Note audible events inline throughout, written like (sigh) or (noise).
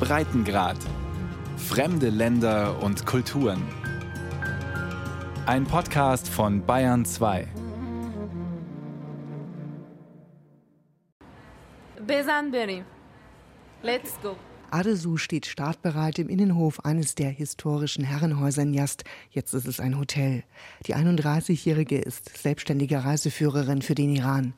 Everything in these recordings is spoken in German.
Breitengrad. Fremde Länder und Kulturen. Ein Podcast von Bayern 2. Besanberi. Let's go. Adesu steht startbereit im Innenhof eines der historischen Herrenhäuser in Yast. Jetzt ist es ein Hotel. Die 31-Jährige ist selbstständige Reiseführerin für den Iran.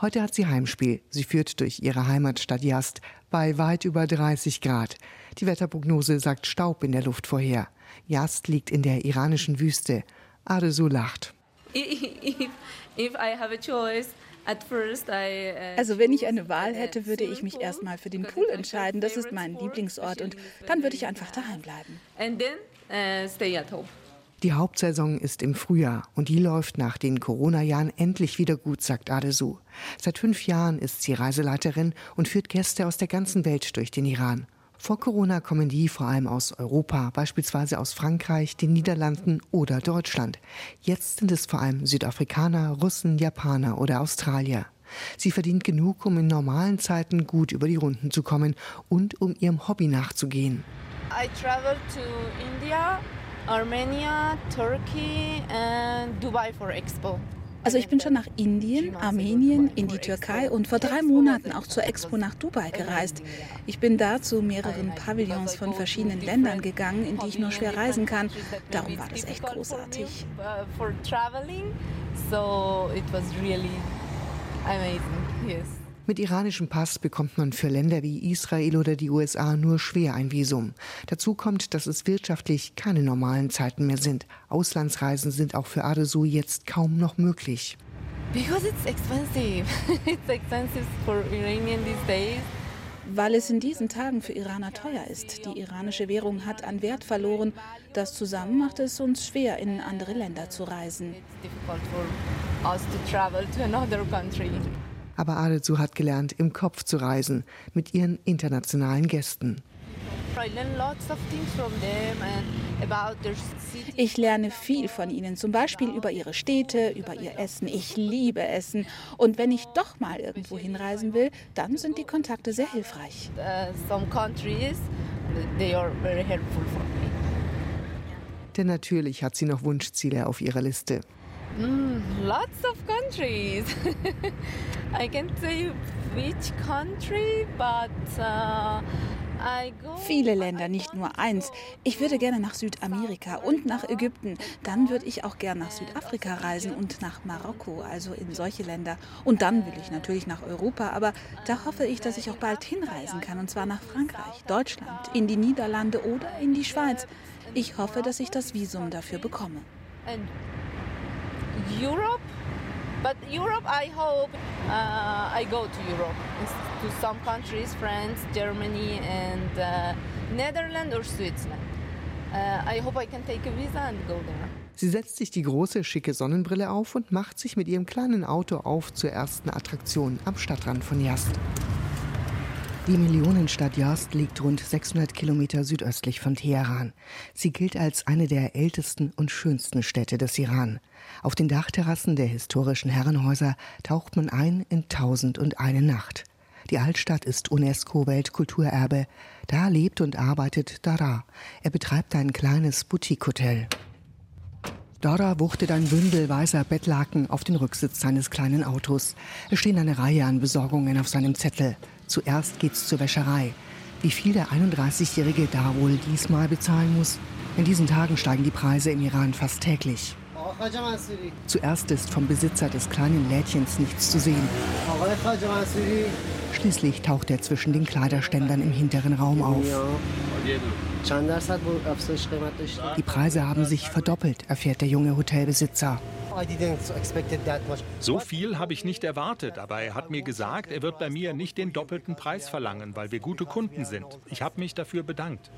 Heute hat sie Heimspiel. Sie führt durch ihre Heimatstadt Yast bei weit über 30 Grad. Die Wetterprognose sagt Staub in der Luft vorher. Yast liegt in der iranischen Wüste. Adesu lacht. If, if I have a choice, also wenn ich eine Wahl hätte, würde ich mich erstmal für den Pool entscheiden. Das ist mein Lieblingsort und dann würde ich einfach daheim bleiben. uh, Die Hauptsaison ist im Frühjahr und die läuft nach den Corona-Jahren endlich wieder gut, sagt Adesu. Seit fünf Jahren ist sie Reiseleiterin und führt Gäste aus der ganzen Welt durch den Iran. Vor Corona kommen die vor allem aus Europa, beispielsweise aus Frankreich, den Niederlanden oder Deutschland. Jetzt sind es vor allem Südafrikaner, Russen, Japaner oder Australier. Sie verdient genug, um in normalen Zeiten gut über die Runden zu kommen und um ihrem Hobby nachzugehen. I traveled to India, Armenia, Turkey and Dubai for Expo. Also ich bin schon nach Indien, Armenien, in die Türkei und vor drei Monaten auch zur Expo nach Dubai gereist. Ich bin da zu mehreren Pavillons von verschiedenen Ländern gegangen, in die ich nur schwer reisen kann. Darum war das echt großartig. So it was really amazing. Yes. Mit iranischem Pass bekommt man für Länder wie Israel oder die USA nur schwer ein Visum. Dazu kommt, dass es wirtschaftlich keine normalen Zeiten mehr sind. Auslandsreisen sind auch für Adesu jetzt kaum noch möglich. Because it's expensive. (laughs) it's expensive for Iranian these days. Weil es in diesen Tagen für Iraner teuer ist. Die iranische Währung hat an Wert verloren. Das zusammen macht es uns schwer, in andere Länder zu reisen. It's difficult for us to travel to another country. Aber Adesu hat gelernt, im Kopf zu reisen, mit ihren internationalen Gästen. Ich lerne viel von ihnen, zum Beispiel über ihre Städte, über ihr Essen. Ich liebe Essen. Und wenn ich doch mal irgendwo hinreisen will, dann sind die Kontakte sehr hilfreich. Denn natürlich hat sie noch Wunschziele auf ihrer Liste. Mm, lots of countries. (laughs) I can't say which country, but uh, I go. Viele Länder, nicht nur eins. Ich würde gerne nach Südamerika und nach Ägypten. Dann würde ich auch gerne nach Südafrika reisen und nach Marokko, also in solche Länder. Und dann will ich natürlich nach Europa, aber da hoffe ich, dass ich auch bald hinreisen kann, und zwar nach Frankreich, Deutschland, in die Niederlande oder in die Schweiz. Ich hoffe, dass ich das Visum dafür bekomme. Europe, but Europe, I hope uh, I go to Europe, to some countries, France, Germany, and uh, Netherlands or Switzerland. Uh, I hope I can take a visa and go there. Sie setzt sich die große, schicke Sonnenbrille auf und macht sich mit ihrem kleinen Auto auf zur ersten Attraktion am Stadtrand von Yast. Die Millionenstadt Yast liegt rund 600 Kilometer südöstlich von Teheran. Sie gilt als eine der ältesten und schönsten Städte des Iran. Auf den Dachterrassen der historischen Herrenhäuser taucht man ein in Tausend und eine Nacht. Die Altstadt ist UNESCO-Weltkulturerbe. Da lebt und arbeitet Dara. Er betreibt ein kleines Boutique-Hotel. Dora wuchtet ein Bündel weißer Bettlaken auf den Rücksitz seines kleinen Autos. Es stehen eine Reihe an Besorgungen auf seinem Zettel. Zuerst geht's zur Wäscherei. Wie viel der 31-Jährige da wohl diesmal bezahlen muss? In diesen Tagen steigen die Preise im Iran fast täglich. Zuerst ist vom Besitzer des kleinen Lädchens nichts zu sehen. Schließlich taucht er zwischen den Kleiderständern im hinteren Raum auf. Die Preise haben sich verdoppelt, erfährt der junge Hotelbesitzer. So viel habe ich nicht erwartet, aber er hat mir gesagt, er wird bei mir nicht den doppelten Preis verlangen, weil wir gute Kunden sind. Ich habe mich dafür bedankt.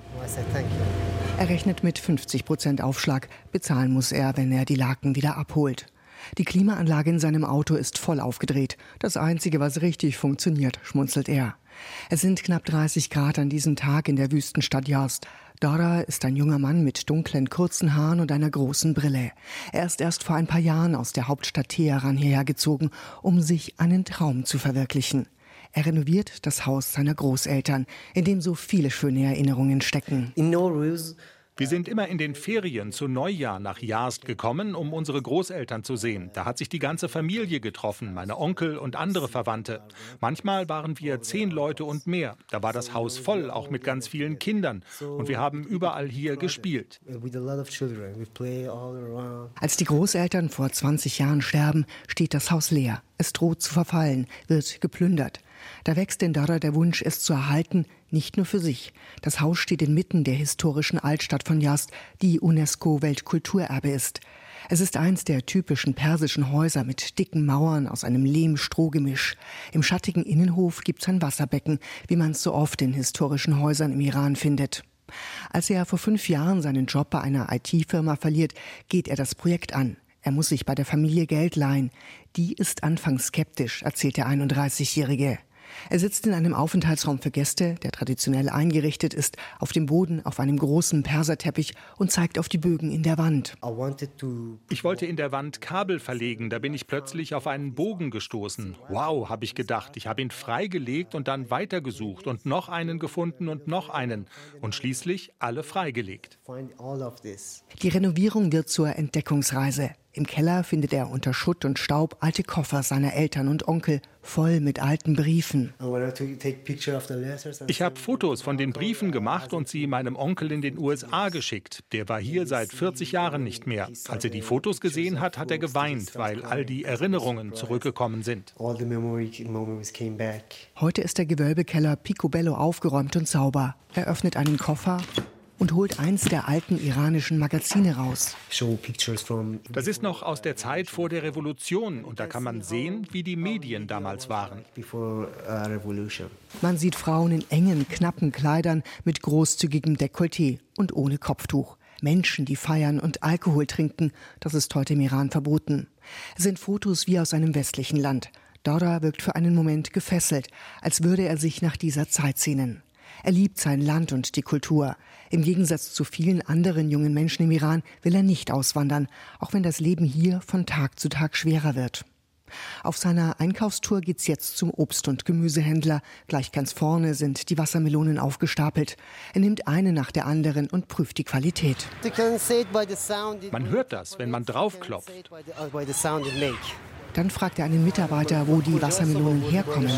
Er rechnet mit 50 Prozent Aufschlag. Bezahlen muss er, wenn er die Laken wieder abholt. Die Klimaanlage in seinem Auto ist voll aufgedreht. Das Einzige, was richtig funktioniert, schmunzelt er. Es sind knapp 30 Grad an diesem Tag in der Wüstenstadt Yazd. Dara ist ein junger Mann mit dunklen, kurzen Haaren und einer großen Brille. Er ist erst vor ein paar Jahren aus der Hauptstadt Teheran hierher gezogen, um sich einen Traum zu verwirklichen. Er renoviert das Haus seiner Großeltern, in dem so viele schöne Erinnerungen stecken. In wir sind immer in den Ferien zu Neujahr nach Jast gekommen, um unsere Großeltern zu sehen. Da hat sich die ganze Familie getroffen, meine Onkel und andere Verwandte. Manchmal waren wir zehn Leute und mehr. Da war das Haus voll, auch mit ganz vielen Kindern. Und wir haben überall hier gespielt. Als die Großeltern vor 20 Jahren sterben, steht das Haus leer. Es droht zu verfallen, wird geplündert. Da wächst in Dara der Wunsch, es zu erhalten, nicht nur für sich. Das Haus steht inmitten der historischen Altstadt von Yazd, die UNESCO-Weltkulturerbe ist. Es ist eins der typischen persischen Häuser mit dicken Mauern aus einem Lehm-Strohgemisch. Im schattigen Innenhof gibt's ein Wasserbecken, wie man es so oft in historischen Häusern im Iran findet. Als er vor fünf Jahren seinen Job bei einer IT-Firma verliert, geht er das Projekt an. Er muss sich bei der Familie Geld leihen. Die ist anfangs skeptisch, erzählt der 31-Jährige. Er sitzt in einem Aufenthaltsraum für Gäste, der traditionell eingerichtet ist, auf dem Boden auf einem großen Perserteppich und zeigt auf die Bögen in der Wand. Ich wollte in der Wand Kabel verlegen, da bin ich plötzlich auf einen Bogen gestoßen. Wow, habe ich gedacht. Ich habe ihn freigelegt und dann weitergesucht und noch einen gefunden und noch einen und schließlich alle freigelegt. Die Renovierung wird zur Entdeckungsreise. Im Keller findet er unter Schutt und Staub alte Koffer seiner Eltern und Onkel, voll mit alten Briefen. Ich habe Fotos von den Briefen gemacht und sie meinem Onkel in den USA geschickt. Der war hier seit 40 Jahren nicht mehr. Als er die Fotos gesehen hat, hat er geweint, weil all die Erinnerungen zurückgekommen sind. Heute ist der Gewölbekeller picobello aufgeräumt und sauber. Er öffnet einen Koffer und holt eins der alten iranischen Magazine raus. Das ist noch aus der Zeit vor der Revolution und da kann man sehen, wie die Medien damals waren. Uh, man sieht Frauen in engen, knappen Kleidern mit großzügigem Dekolleté und ohne Kopftuch. Menschen, die feiern und Alkohol trinken, das ist heute im Iran verboten. Es sind Fotos wie aus einem westlichen Land. Dora wirkt für einen Moment gefesselt, als würde er sich nach dieser Zeit sehnen. Er liebt sein Land und die Kultur. Im Gegensatz zu vielen anderen jungen Menschen im Iran will er nicht auswandern, auch wenn das Leben hier von Tag zu Tag schwerer wird. Auf seiner Einkaufstour geht's jetzt zum Obst- und Gemüsehändler. Gleich ganz vorne sind die Wassermelonen aufgestapelt. Er nimmt eine nach der anderen und prüft die Qualität. Man hört das, wenn man draufklopft. Dann fragt er einen Mitarbeiter, wo die Wassermelonen herkommen.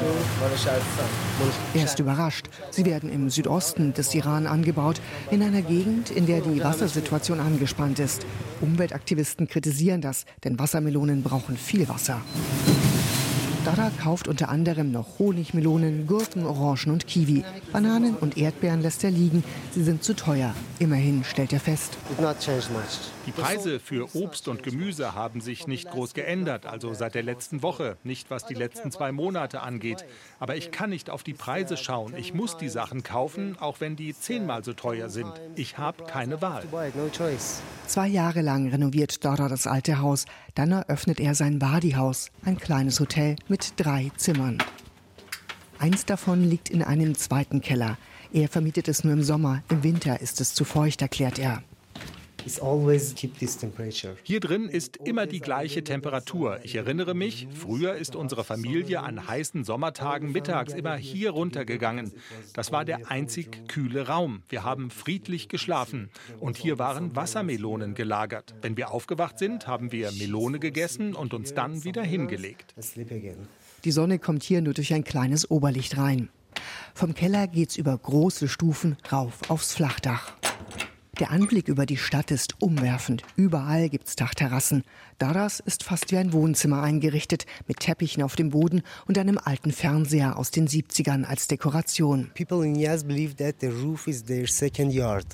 Er ist überrascht. Sie werden im Südosten des Iran angebaut, in einer Gegend, in der die Wassersituation angespannt ist. Umweltaktivisten kritisieren das, denn Wassermelonen brauchen viel Wasser. Dada kauft unter anderem noch Honigmelonen, Gurken, Orangen und Kiwi. Bananen und Erdbeeren lässt er liegen. Sie sind zu teuer. Immerhin stellt er fest. Die Preise für Obst und Gemüse haben sich nicht groß geändert, also seit der letzten Woche, nicht was die letzten zwei Monate angeht. Aber ich kann nicht auf die Preise schauen. Ich muss die Sachen kaufen, auch wenn die zehnmal so teuer sind. Ich habe keine Wahl. Zwei Jahre lang renoviert Dada das alte Haus. Dann eröffnet er sein Wadi-Haus, ein kleines Hotel mit drei Zimmern. Eins davon liegt in einem zweiten Keller. Er vermietet es nur im Sommer. Im Winter ist es zu feucht, erklärt er. Hier drin ist immer die gleiche Temperatur. Ich erinnere mich, früher ist unsere Familie an heißen Sommertagen mittags immer hier runtergegangen. Das war der einzig kühle Raum. Wir haben friedlich geschlafen. Und hier waren Wassermelonen gelagert. Wenn wir aufgewacht sind, haben wir Melone gegessen und uns dann wieder hingelegt. Die Sonne kommt hier nur durch ein kleines Oberlicht rein. Vom Keller geht's über große Stufen rauf aufs Flachdach. Der Anblick über die Stadt ist umwerfend. Überall gibt's Dachterrassen. Daras ist fast wie ein Wohnzimmer eingerichtet, mit Teppichen auf dem Boden und einem alten Fernseher aus den 70ern als Dekoration.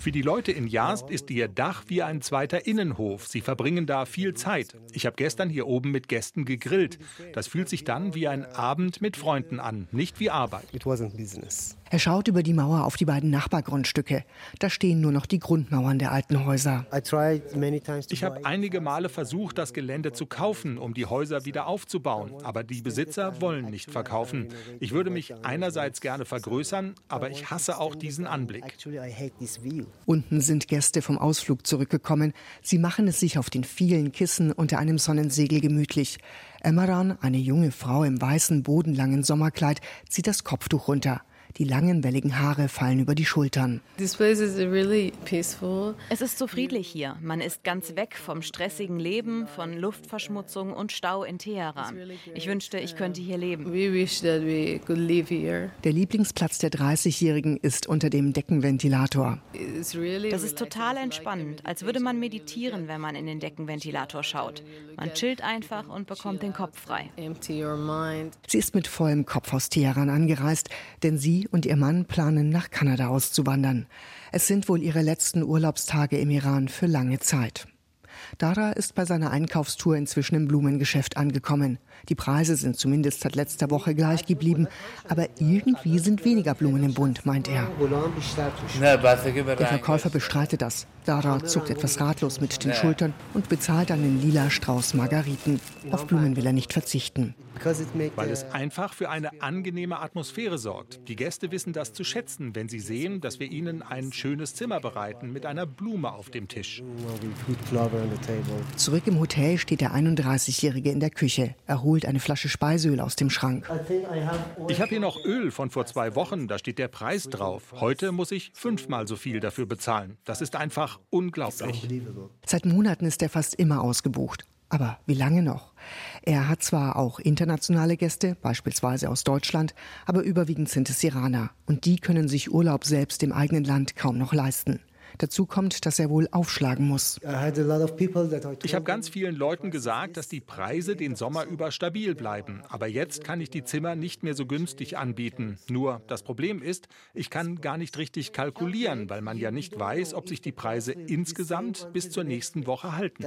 Für die Leute in Yazd ist ihr Dach wie ein zweiter Innenhof. Sie verbringen da viel Zeit. Ich habe gestern hier oben mit Gästen gegrillt. Das fühlt sich dann wie ein Abend mit Freunden an, nicht wie Arbeit. It wasn't business. Er schaut über die Mauer auf die beiden Nachbargrundstücke. Da stehen nur noch die Grundmauern der alten Häuser. Ich habe einige Male versucht, das Gelände zu kaufen, um die Häuser wieder aufzubauen. Aber die Besitzer wollen nicht verkaufen. Ich würde mich einerseits gerne vergrößern, aber ich hasse auch diesen Anblick. Unten sind Gäste vom Ausflug zurückgekommen. Sie machen es sich auf den vielen Kissen unter einem Sonnensegel gemütlich. Emmeran, eine junge Frau im weißen, bodenlangen Sommerkleid, zieht das Kopftuch runter. Die langen, welligen Haare fallen über die Schultern. Es ist so friedlich hier. Man ist ganz weg vom stressigen Leben, von Luftverschmutzung und Stau in Teheran. Ich wünschte, ich könnte hier leben. Der Lieblingsplatz der 30-Jährigen ist unter dem Deckenventilator. Das ist total entspannend, als würde man meditieren, wenn man in den Deckenventilator schaut. Man chillt einfach und bekommt den Kopf frei. Sie ist mit vollem Kopf aus Teheran angereist, denn sie und ihr Mann planen nach Kanada auszuwandern. Es sind wohl ihre letzten Urlaubstage im Iran für lange Zeit. Dara ist bei seiner Einkaufstour inzwischen im Blumengeschäft angekommen. Die Preise sind zumindest seit letzter Woche gleich geblieben, aber irgendwie sind weniger Blumen im Bund, meint er. Der Verkäufer bestreitet das. Dara zuckt etwas ratlos mit den Schultern und bezahlt einen lila Strauß Margariten. Auf Blumen will er nicht verzichten. Weil es einfach für eine angenehme Atmosphäre sorgt. Die Gäste wissen das zu schätzen, wenn sie sehen, dass wir ihnen ein schönes Zimmer bereiten mit einer Blume auf dem Tisch. Zurück im Hotel steht der 31-Jährige in der Küche. Er holt eine Flasche Speiseöl aus dem Schrank. Ich habe hier noch Öl von vor zwei Wochen, da steht der Preis drauf. Heute muss ich fünfmal so viel dafür bezahlen. Das ist einfach unglaublich. Seit Monaten ist er fast immer ausgebucht. Aber wie lange noch? Er hat zwar auch internationale Gäste, beispielsweise aus Deutschland, aber überwiegend sind es Iraner. Und die können sich Urlaub selbst im eigenen Land kaum noch leisten. Dazu kommt, dass er wohl aufschlagen muss. Ich habe ganz vielen Leuten gesagt, dass die Preise den Sommer über stabil bleiben. Aber jetzt kann ich die Zimmer nicht mehr so günstig anbieten. Nur das Problem ist, ich kann gar nicht richtig kalkulieren, weil man ja nicht weiß, ob sich die Preise insgesamt bis zur nächsten Woche halten.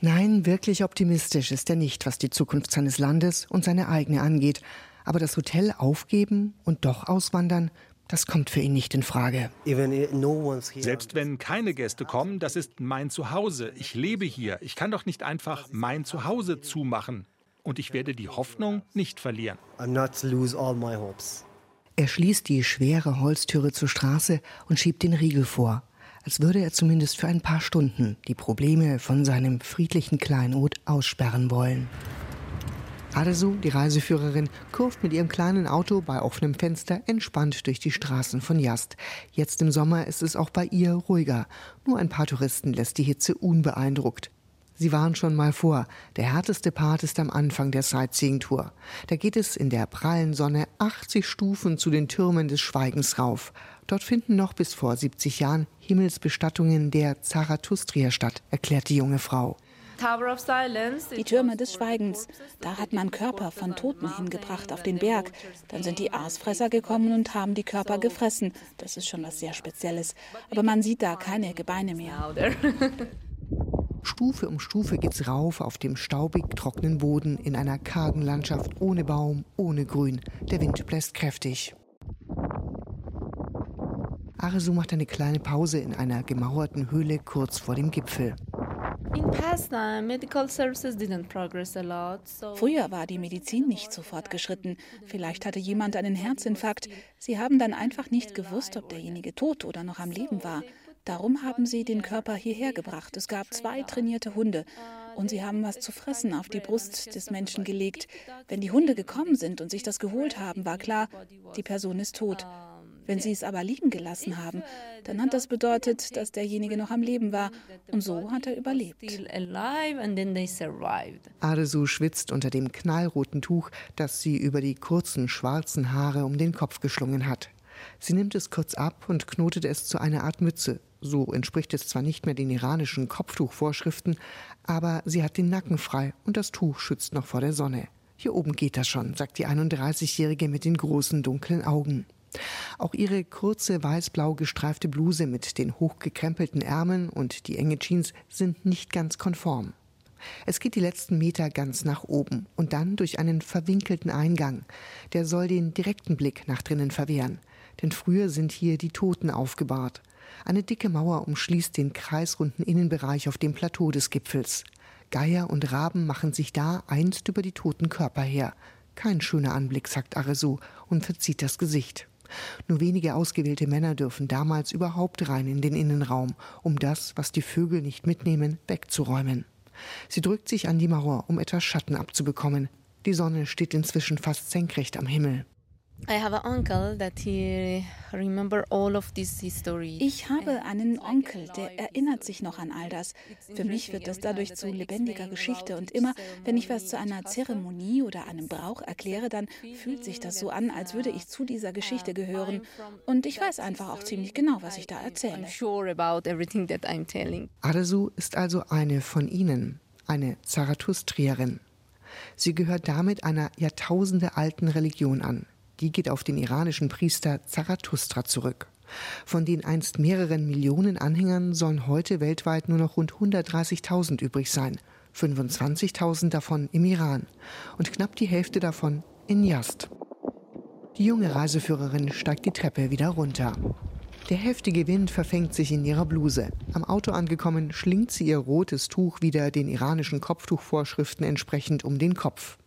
Nein, wirklich optimistisch ist er nicht, was die Zukunft seines Landes und seine eigene angeht. Aber das Hotel aufgeben und doch auswandern, das kommt für ihn nicht in Frage. Selbst wenn keine Gäste kommen, das ist mein Zuhause. Ich lebe hier. Ich kann doch nicht einfach mein Zuhause zumachen. Und ich werde die Hoffnung nicht verlieren. Er schließt die schwere Holztüre zur Straße und schiebt den Riegel vor, als würde er zumindest für ein paar Stunden die Probleme von seinem friedlichen Kleinod aussperren wollen. Adesu, die Reiseführerin, kurft mit ihrem kleinen Auto bei offenem Fenster entspannt durch die Straßen von Yast. Jetzt im Sommer ist es auch bei ihr ruhiger. Nur ein paar Touristen lässt die Hitze unbeeindruckt. Sie waren schon mal vor. Der härteste Part ist am Anfang der Sightseeing-Tour. Da geht es in der prallen Sonne 80 Stufen zu den Türmen des Schweigens rauf. Dort finden noch bis vor 70 Jahren Himmelsbestattungen der Zarathustria statt, erklärt die junge Frau. Die Türme des Schweigens. Da hat man Körper von Toten hingebracht auf den Berg. Dann sind die Aasfresser gekommen und haben die Körper gefressen. Das ist schon was sehr Spezielles. Aber man sieht da keine Gebeine mehr. Stufe um Stufe geht's rauf auf dem staubig trockenen Boden in einer kargen Landschaft ohne Baum, ohne Grün. Der Wind bläst kräftig. Aresu macht eine kleine Pause in einer gemauerten Höhle kurz vor dem Gipfel. Früher war die Medizin nicht so fortgeschritten. Vielleicht hatte jemand einen Herzinfarkt. Sie haben dann einfach nicht gewusst, ob derjenige tot oder noch am Leben war. Darum haben sie den Körper hierher gebracht. Es gab zwei trainierte Hunde und sie haben was zu fressen auf die Brust des Menschen gelegt. Wenn die Hunde gekommen sind und sich das geholt haben, war klar, die Person ist tot. Wenn sie es aber liegen gelassen haben, dann hat das bedeutet, dass derjenige noch am Leben war. Und so hat er überlebt. Aresu schwitzt unter dem knallroten Tuch, das sie über die kurzen schwarzen Haare um den Kopf geschlungen hat. Sie nimmt es kurz ab und knotet es zu einer Art Mütze. So entspricht es zwar nicht mehr den iranischen Kopftuchvorschriften, aber sie hat den Nacken frei und das Tuch schützt noch vor der Sonne. Hier oben geht das schon, sagt die 31-Jährige mit den großen dunklen Augen. Auch ihre kurze weiß-blau gestreifte Bluse mit den hochgekrempelten Ärmeln und die enge Jeans sind nicht ganz konform. Es geht die letzten Meter ganz nach oben und dann durch einen verwinkelten Eingang. Der soll den direkten Blick nach drinnen verwehren. denn früher sind hier die Toten aufgebahrt. Eine dicke Mauer umschließt den kreisrunden Innenbereich auf dem Plateau des Gipfels. Geier und Raben machen sich da einst über die toten Körper her. Kein schöner Anblick, sagt Aresu und verzieht das Gesicht. Nur wenige ausgewählte Männer dürfen damals überhaupt rein in den Innenraum, um das, was die Vögel nicht mitnehmen, wegzuräumen. Sie drückt sich an die Mauer, um etwas Schatten abzubekommen. Die Sonne steht inzwischen fast senkrecht am Himmel. Ich habe einen Onkel, der erinnert sich noch an all das. Für mich wird das dadurch zu lebendiger Geschichte und immer, wenn ich was zu einer Zeremonie oder einem Brauch erkläre, dann fühlt sich das so an, als würde ich zu dieser Geschichte gehören. Und ich weiß einfach auch ziemlich genau, was ich da erzähle. Aresu ist also eine von ihnen, eine Zarathustrierin. Sie gehört damit einer jahrtausendealten Religion an. Die geht auf den iranischen Priester Zarathustra zurück. Von den einst mehreren Millionen Anhängern sollen heute weltweit nur noch rund 130.000 übrig sein, 25.000 davon im Iran und knapp die Hälfte davon in Yazd. Die junge Reiseführerin steigt die Treppe wieder runter. Der heftige Wind verfängt sich in ihrer Bluse. Am Auto angekommen, schlingt sie ihr rotes Tuch wieder den iranischen Kopftuchvorschriften entsprechend um den Kopf.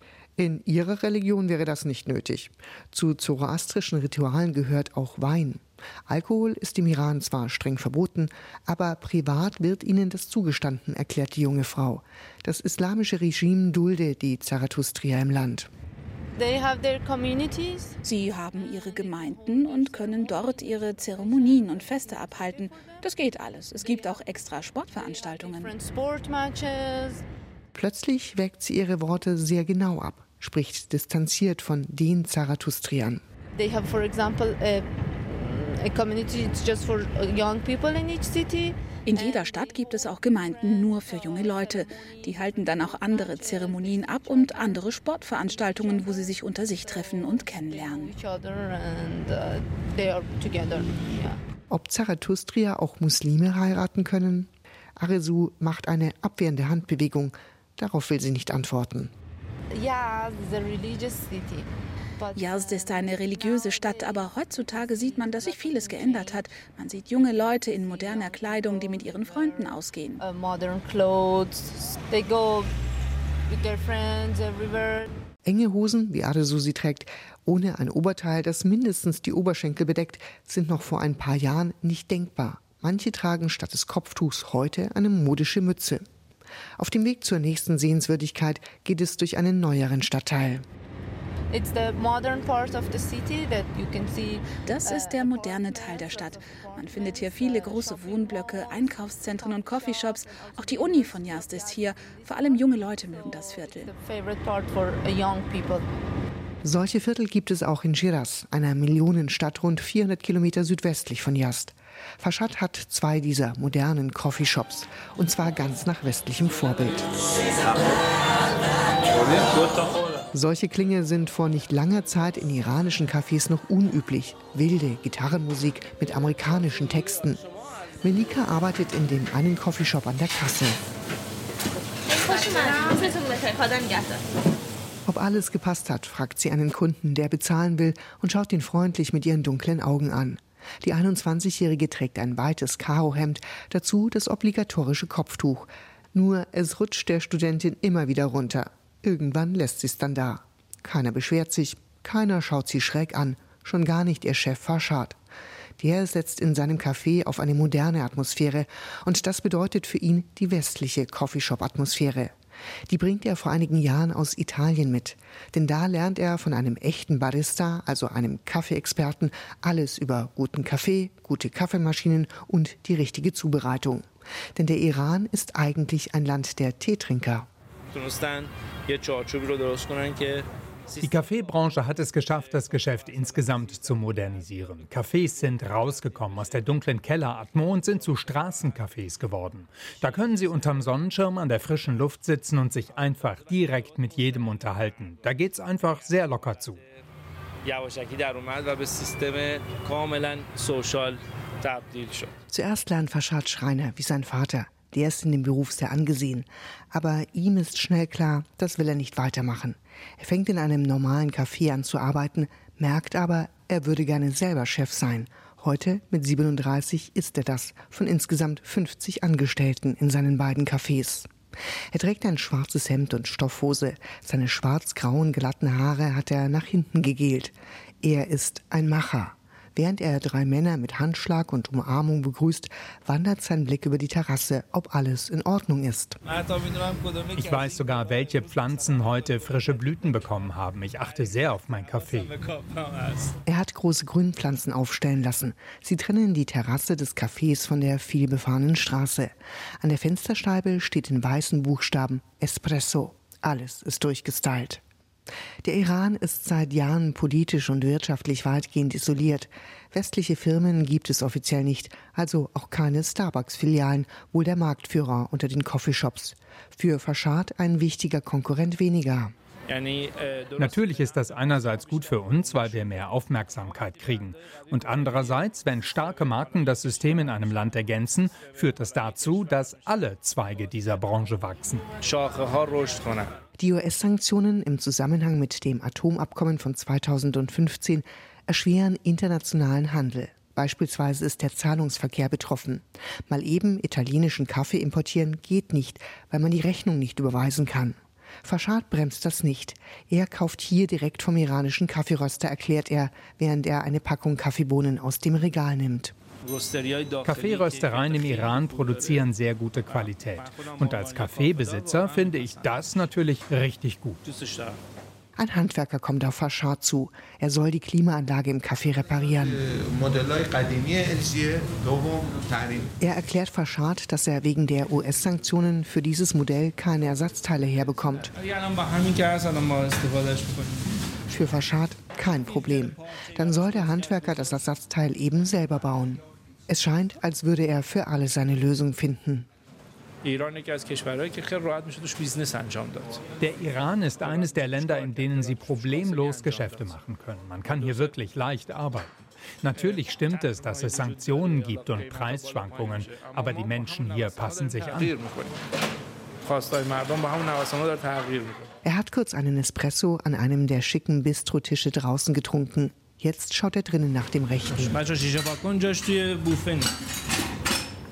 In ihrer Religion wäre das nicht nötig. Zu zoroastrischen Ritualen gehört auch Wein. Alkohol ist im Iran zwar streng verboten, aber privat wird ihnen das zugestanden, erklärt die junge Frau. Das islamische Regime dulde die Zarathustria im Land. Sie haben ihre Gemeinden und können dort ihre Zeremonien und Feste abhalten. Das geht alles. Es gibt auch extra Sportveranstaltungen. Plötzlich wägt sie ihre Worte sehr genau ab, spricht distanziert von den Zarathustriern. They have, for example, a, a community just for young people in each city. In jeder Stadt gibt es auch Gemeinden nur für junge Leute. Die halten dann auch andere Zeremonien ab und andere Sportveranstaltungen, wo sie sich unter sich treffen und kennenlernen. Uh, Ob Zarathustria auch Muslime heiraten können? Aresu macht eine abwehrende Handbewegung, Darauf will sie nicht antworten. Yazd ist eine religiöse Stadt, aber heutzutage sieht man, dass sich vieles geändert hat. Man sieht junge Leute in moderner Kleidung, die mit ihren Freunden ausgehen. Uh, Enge Hosen, wie Adesu sie trägt, ohne ein Oberteil, das mindestens die Oberschenkel bedeckt, sind noch vor ein paar Jahren nicht denkbar. Manche tragen statt des Kopftuchs heute eine modische Mütze. Auf dem Weg zur nächsten Sehenswürdigkeit geht es durch einen neueren Stadtteil. Das ist der moderne Teil der Stadt. Man findet hier viele große Wohnblöcke, Einkaufszentren und Coffeeshops. Auch die Uni von Yazd ist hier. Vor allem junge Leute mögen das Viertel. Solche Viertel gibt es auch in Shiraz, einer Millionenstadt rund 400 Kilometer südwestlich von Yazd. Faschad hat zwei dieser modernen Coffeeshops und zwar ganz nach westlichem Vorbild. Solche Klinge sind vor nicht langer Zeit in iranischen Cafés noch unüblich. Wilde Gitarrenmusik mit amerikanischen Texten. Melika arbeitet in dem einen Coffeeshop an der Kasse. Ob alles gepasst hat, fragt sie einen Kunden, der bezahlen will und schaut ihn freundlich mit ihren dunklen Augen an. Die 21-Jährige trägt ein weites Karohemd, dazu das obligatorische Kopftuch. Nur es rutscht der Studentin immer wieder runter. Irgendwann lässt sie es dann da. Keiner beschwert sich, keiner schaut sie schräg an, schon gar nicht ihr Chef Farshad. Der setzt in seinem Café auf eine moderne Atmosphäre und das bedeutet für ihn die westliche Coffeeshop-Atmosphäre. Die bringt er vor einigen Jahren aus Italien mit. Denn da lernt er von einem echten Barista, also einem Kaffeeexperten, alles über guten Kaffee, gute Kaffeemaschinen und die richtige Zubereitung. Denn der Iran ist eigentlich ein Land der Teetrinker. Die Kaffeebranche hat es geschafft, das Geschäft insgesamt zu modernisieren. Cafés sind rausgekommen aus der dunklen Kelleratmo und sind zu Straßencafés geworden. Da können Sie unterm Sonnenschirm an der frischen Luft sitzen und sich einfach direkt mit jedem unterhalten. Da geht es einfach sehr locker zu. Zuerst lernt Faschad Schreiner wie sein Vater. Der ist in dem Beruf sehr angesehen. Aber ihm ist schnell klar, das will er nicht weitermachen. Er fängt in einem normalen Café an zu arbeiten, merkt aber, Er würde gerne selber Chef sein. Heute, mit 37, ist er das von insgesamt 50 Angestellten in seinen beiden Cafés. Er trägt ein schwarzes Hemd und Stoffhose. Seine schwarz-grauen, glatten Haare hat er nach hinten gegelt. Er ist ein Macher. Während er drei Männer mit Handschlag und Umarmung begrüßt, wandert sein Blick über die Terrasse, ob alles in Ordnung ist. Ich weiß sogar, welche Pflanzen heute frische Blüten bekommen haben. Ich achte sehr auf mein Kaffee. Er hat große Grünpflanzen aufstellen lassen. Sie trennen die Terrasse des Cafés von der vielbefahrenen Straße. An der Fensterscheibe steht in weißen Buchstaben Espresso. Alles ist durchgestylt. Der Iran ist seit Jahren politisch und wirtschaftlich weitgehend isoliert. Westliche Firmen gibt es offiziell nicht, also auch keine Starbucks-Filialen, wohl der Marktführer unter den Coffeeshops. Für Faschad ein wichtiger Konkurrent weniger. Natürlich ist das einerseits gut für uns, weil wir mehr Aufmerksamkeit kriegen. Und andererseits, wenn starke Marken das System in einem Land ergänzen, führt das dazu, dass alle Zweige dieser Branche wachsen. Die US-Sanktionen im Zusammenhang mit dem Atomabkommen von 2015 erschweren internationalen Handel. Beispielsweise ist der Zahlungsverkehr betroffen. Mal eben italienischen Kaffee importieren geht nicht, weil man die Rechnung nicht überweisen kann. Faschad bremst das nicht. Er kauft hier direkt vom iranischen Kaffeeröster, erklärt er, während er eine Packung Kaffeebohnen aus dem Regal nimmt. Kaffeeröstereien im Iran produzieren sehr gute Qualität. Und als Kaffeebesitzer finde ich das natürlich richtig gut. Ein Handwerker kommt auf Faschad zu. Er soll die Klimaanlage im Café reparieren. Er erklärt Faschad, dass er wegen der US-Sanktionen für dieses Modell keine Ersatzteile herbekommt. Für Faschad kein Problem. Dann soll der Handwerker das Ersatzteil eben selber bauen. Es scheint, als würde er für alle seine Lösung finden. Der Iran ist eines der Länder, in denen Sie problemlos Geschäfte machen können. Man kann hier wirklich leicht arbeiten. Natürlich stimmt es, dass es Sanktionen gibt und Preisschwankungen, aber die Menschen hier passen sich an. Er hat kurz einen Espresso an einem der schicken Bistrotische draußen getrunken. Jetzt schaut er drinnen nach dem Rechten.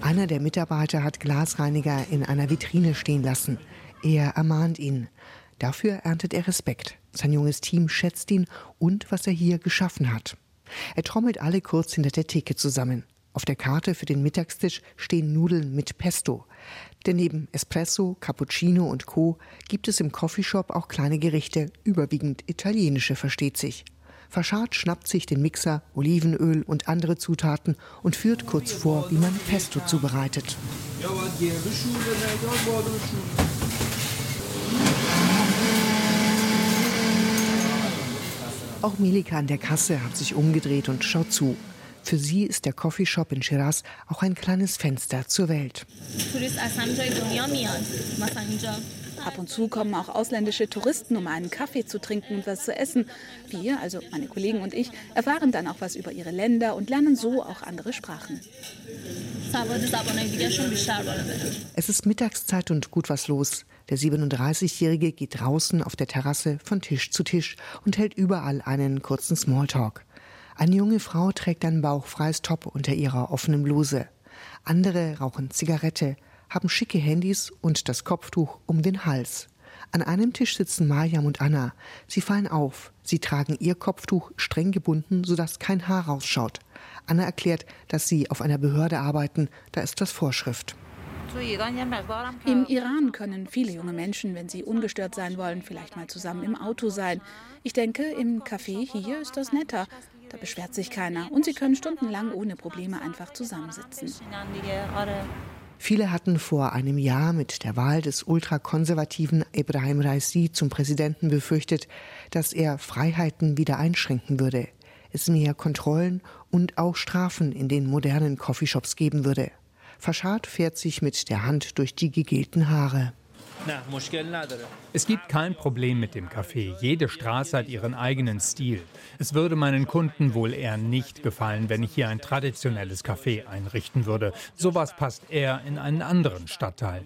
Einer der Mitarbeiter hat Glasreiniger in einer Vitrine stehen lassen. Er ermahnt ihn. Dafür erntet er Respekt. Sein junges Team schätzt ihn und was er hier geschaffen hat. Er trommelt alle kurz hinter der Theke zusammen. Auf der Karte für den Mittagstisch stehen Nudeln mit Pesto. Denn neben Espresso, Cappuccino und Co. gibt es im Coffeeshop auch kleine Gerichte, überwiegend italienische, versteht sich. Faschad schnappt sich den Mixer, Olivenöl und andere Zutaten und führt kurz vor, wie man Pesto zubereitet. Auch Melika an der Kasse hat sich umgedreht und schaut zu. Für sie ist der Coffeeshop in Shiraz auch ein kleines Fenster zur Welt. Ab und zu kommen auch ausländische Touristen, um einen Kaffee zu trinken und was zu essen. Wir, also meine Kollegen und ich, erfahren dann auch was über ihre Länder und lernen so auch andere Sprachen. Es ist Mittagszeit und gut was los. Der 37-Jährige geht draußen auf der Terrasse von Tisch zu Tisch und hält überall einen kurzen Smalltalk. Eine junge Frau trägt ein bauchfreies Top unter ihrer offenen Bluse. Andere rauchen Zigarette, haben schicke Handys und das Kopftuch um den Hals. An einem Tisch sitzen Mariam und Anna. Sie fallen auf. Sie tragen ihr Kopftuch streng gebunden, sodass kein Haar rausschaut. Anna erklärt, dass sie auf einer Behörde arbeiten. Da ist das Vorschrift. Im Iran können viele junge Menschen, wenn sie ungestört sein wollen, vielleicht mal zusammen im Auto sein. Ich denke, im Café hier ist das netter. Da beschwert sich keiner und sie können stundenlang ohne Probleme einfach zusammensitzen. Viele hatten vor einem Jahr mit der Wahl des ultrakonservativen Ibrahim Raisi zum Präsidenten befürchtet, dass er Freiheiten wieder einschränken würde, es mehr Kontrollen und auch Strafen in den modernen Coffeeshops geben würde. Faschad fährt sich mit der Hand durch die gegelten Haare. Es gibt kein Problem mit dem Café. Jede Straße hat ihren eigenen Stil. Es würde meinen Kunden wohl eher nicht gefallen, wenn ich hier ein traditionelles Café einrichten würde. Sowas passt eher in einen anderen Stadtteil.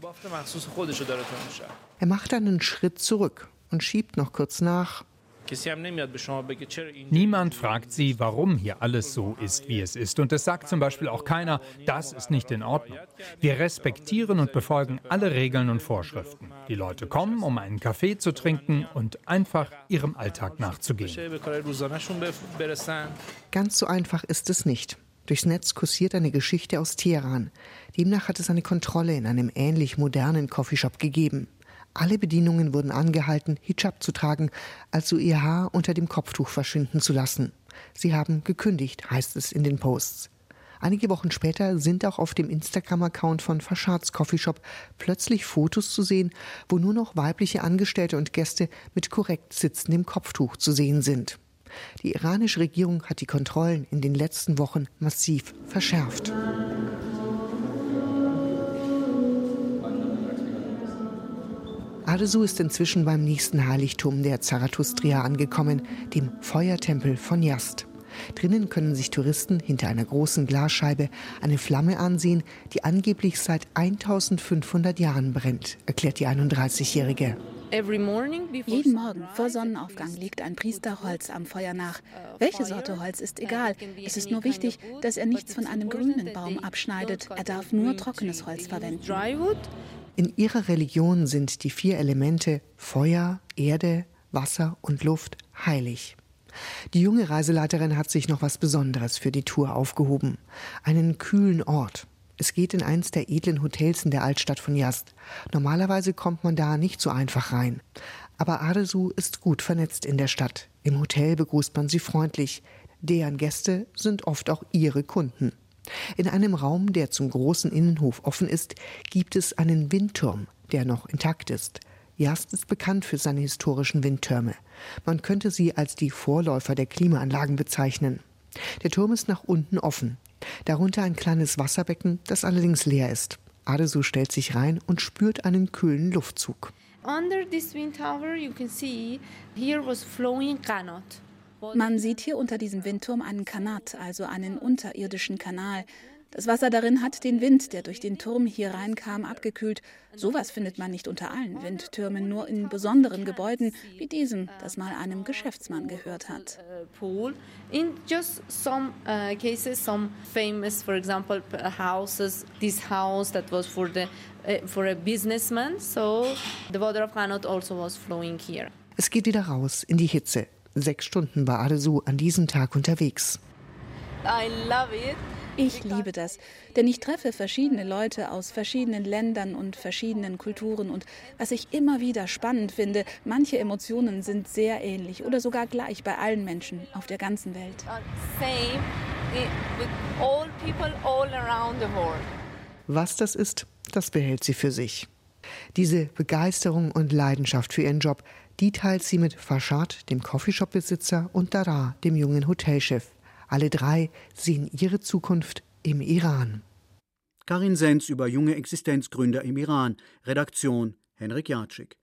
Er macht einen Schritt zurück und schiebt noch kurz nach. Niemand fragt sie, warum hier alles so ist, wie es ist. Und es sagt zum Beispiel auch keiner, das ist nicht in Ordnung. Wir respektieren und befolgen alle Regeln und Vorschriften. Die Leute kommen, um einen Kaffee zu trinken und einfach ihrem Alltag nachzugehen. Ganz so einfach ist es nicht. Durchs Netz kursiert eine Geschichte aus Teheran. Demnach hat es eine Kontrolle in einem ähnlich modernen Coffeeshop gegeben. Alle Bedienungen wurden angehalten, Hijab zu tragen, also ihr Haar unter dem Kopftuch verschwinden zu lassen. Sie haben gekündigt, heißt es in den Posts. Einige Wochen später sind auch auf dem Instagram-Account von Faschads Coffeeshop plötzlich Fotos zu sehen, wo nur noch weibliche Angestellte und Gäste mit korrekt sitzendem Kopftuch zu sehen sind. Die iranische Regierung hat die Kontrollen in den letzten Wochen massiv verschärft. Adesu ist inzwischen beim nächsten Heiligtum der Zarathustria angekommen, dem Feuertempel von Yast. Drinnen können sich Touristen hinter einer großen Glasscheibe eine Flamme ansehen, die angeblich seit 1500 Jahren brennt, erklärt die 31-Jährige. Jeden Morgen vor Sonnenaufgang legt ein Priester Holz am Feuer nach. Welche Sorte Holz ist egal. Es ist nur wichtig, dass er nichts von einem grünen Baum abschneidet. Er darf nur trockenes Holz verwenden. In ihrer Religion sind die vier Elemente Feuer, Erde, Wasser und Luft heilig. Die junge Reiseleiterin hat sich noch was Besonderes für die Tour aufgehoben. Einen kühlen Ort. Es geht in eins der edlen Hotels in der Altstadt von Yazd. Normalerweise kommt man da nicht so einfach rein. Aber Aresu ist gut vernetzt in der Stadt. Im Hotel begrüßt man sie freundlich. Deren Gäste sind oft auch ihre Kunden. In einem Raum, der zum großen Innenhof offen ist, gibt es einen Windturm, der noch intakt ist. Jast ist bekannt für seine historischen Windtürme. Man könnte sie als die Vorläufer der Klimaanlagen bezeichnen. Der Turm ist nach unten offen. Darunter ein kleines Wasserbecken, das allerdings leer ist. Adesu stellt sich rein und spürt einen kühlen Luftzug. Under this wind tower you can see here was flowing qanat. Man sieht hier unter diesem Windturm einen Kanat, also einen unterirdischen Kanal. Das Wasser darin hat den Wind, der durch den Turm hier reinkam, abgekühlt. Sowas findet man nicht unter allen Windtürmen, nur in besonderen Gebäuden wie diesem, das mal einem Geschäftsmann gehört hat. In just some uh, cases, some famous, for example, houses. This house that was for the uh, for a businessman, so the water of Hanot also was flowing here. Es geht wieder raus in die Hitze. Sechs Stunden war Adesu an diesem Tag unterwegs. Ich liebe das, denn ich treffe verschiedene Leute aus verschiedenen Ländern und verschiedenen Kulturen und was ich immer wieder spannend finde, manche Emotionen sind sehr ähnlich oder sogar gleich bei allen Menschen auf der ganzen Welt. Was das ist, das behält sie für sich. Diese Begeisterung und Leidenschaft für ihren Job die teilt sie mit Farshad, dem Coffeeshop-Besitzer, und Dara, dem jungen Hotelchef. Alle drei sehen ihre Zukunft im Iran. Karin Sens über junge Existenzgründer im Iran. Redaktion Henrik Jatschik.